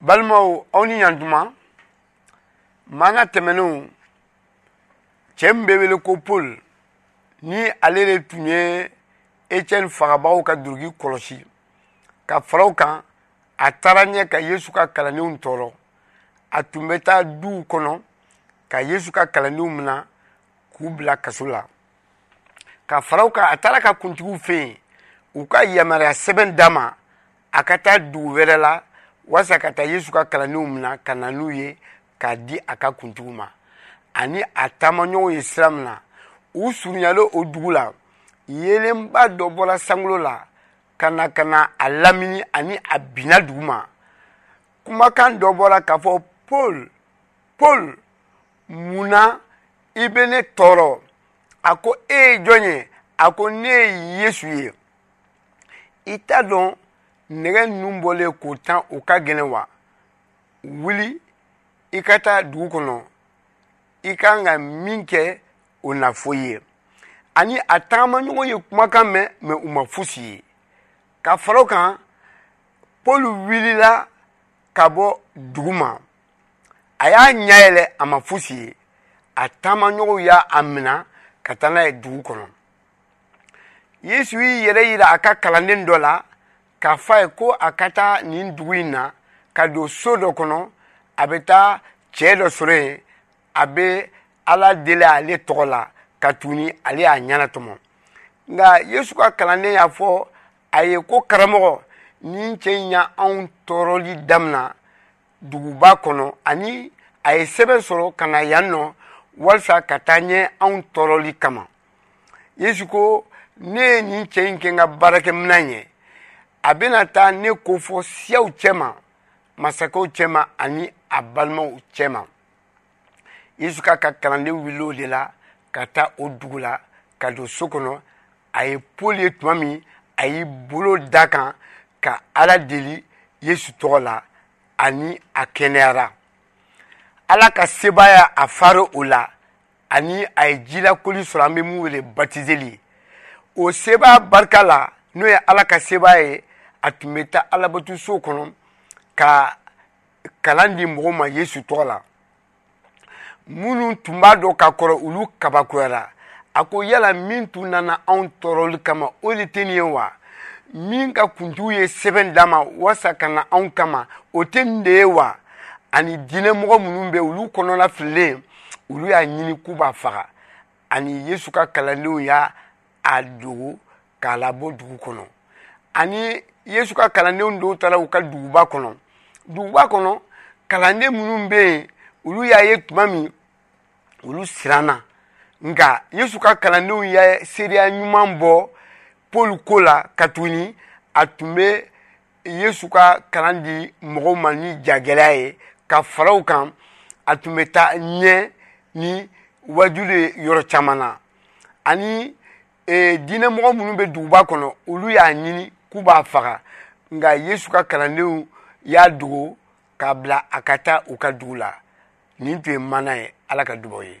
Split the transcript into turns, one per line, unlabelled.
balimaw aw ni ɲantuma maana tɛmɛnenw cɛ min bɛ wele ko paul ni ale de tun ye etiɛni fagabagaw ka duruki kɔlɔsi ka faraw kan a taara ɲɛ ka yesu ka kalandenw tɔɔrɔ a tun bɛ taa duw kɔnɔ ka yesu ka kalandenw mina k'u bila kaso la ka faraw kan a taara ka kuntigiw fɛ yen u ka yamaruya sɛbɛn d'a ma a ka taa dugu wɛrɛ la walasa ka taa yesu ka kalandenw minɛ ka na n'u ye k'a di a ka kuntigiw ma ani a taamaɲɔgɔnw ye sira min na u surunyalen o dugu la yeelenba dɔ bɔra sankolo la ka na ka na a lamini ani a binna dugu ma kumakan dɔ bɔra k'a fɔ paul paul mun na i bɛ ne tɔɔrɔ a ko e ye jɔn ye a ko ne ye yesu ye i t'a dɔn nɛgɛ ninnu bɔlen k'o tan o ka gɛlɛn wa wuli i ka taa dugu kɔnɔ i ka kan ka min kɛ o na fɔ i ye ani a tagamaɲɔgɔn ye kumakan mɛn mɛ u ma fosi ye ka fara o kan paul wulila ka bɔ dugu ma a y'a ɲɛ yɛlɛ a ma fosi ye a taamaɲɔgɔnw y'a a mina ka taa n'a ye dugu kɔnɔ yesu y'i yɛrɛ yira a ka kalanden dɔ la k'a fɔ a ye ko a ka taa nin dugu in na ka don so dɔ kɔnɔ a bɛ taa cɛɛ dɔ sɔrɔ yen a bɛ ala deli ale tɔgɔ la ka tuguni ale y'a ɲɛna tɔmɔ nka yesu ka kalanden y'a fɔ a ye ko karamɔgɔ nin cɛ in y'anw tɔɔrɔli damina duguba kɔnɔ ani a ye sɛbɛn sɔrɔ ka na yan nɔ walisa ka taa ɲɛ anw tɔɔrɔli kama yesu ko ne ye nin cɛ in kɛ n ka baarakɛminɛn ye a bɛna taa ne ko fɔ siyaw cɛma masakɛw cɛma ani a balimaw cɛma yesu ka ka kalandenw wulila o de la ka taa o dugu la ka don so kɔnɔ a ye paul ye tuma min a y'i bolo da kan ka ala deli yesu tɔgɔ la ani a kɛnɛyara ala ka sebaaya a faro o la ani a ye jilakoli sɔrɔ an bɛ mun wele batizeli o sebaaya barika la n'o ye ala ka sebaaya ye a tun bɛ taa alabatoso kɔnɔ ka kalan di mɔgɔw ma yesu tɔgɔ la minnu tun b'a dɔn ka kɔrɔ olu kabakoyara a ko yala min tun nana anw tɔɔrɔli kama o de tɛ nin ye wa min ka kuntigiw ye sɛbɛn d'a ma walasa ka na anw kama o tɛ nin de ye wa ani diinɛ mɔgɔ minnu bɛ olu kɔnɔna fililen olu y'a ɲini k'u b'a faga ani yesu ka kalandenw y'a a dogo k'a labɔ dugu kɔnɔ ani yesu ka kalandenw dɔw taara u ka duguba kɔnɔ duguba kɔnɔ kalanden minnu bɛ yen olu y'a ye tuma min olu siranna nka yesu ka kalandenw ye seereya ɲuman bɔ paul ko la ka tuguni a tun bɛ yesu ka kalan di mɔgɔw ma ni jagɛlɛya ye ka faraw kan a tun bɛ taa ɲɛ ni wajulu ye yɔrɔ caman na ani e, diinɛmɔgɔ minnu bɛ duguba kɔnɔ olu y'a ɲini k'u b'a faga nka yesu ka kalandenw y'a dogo k'a bila a ka taa u ka dugu la nin tun ye mana ye ala ka dubaw ye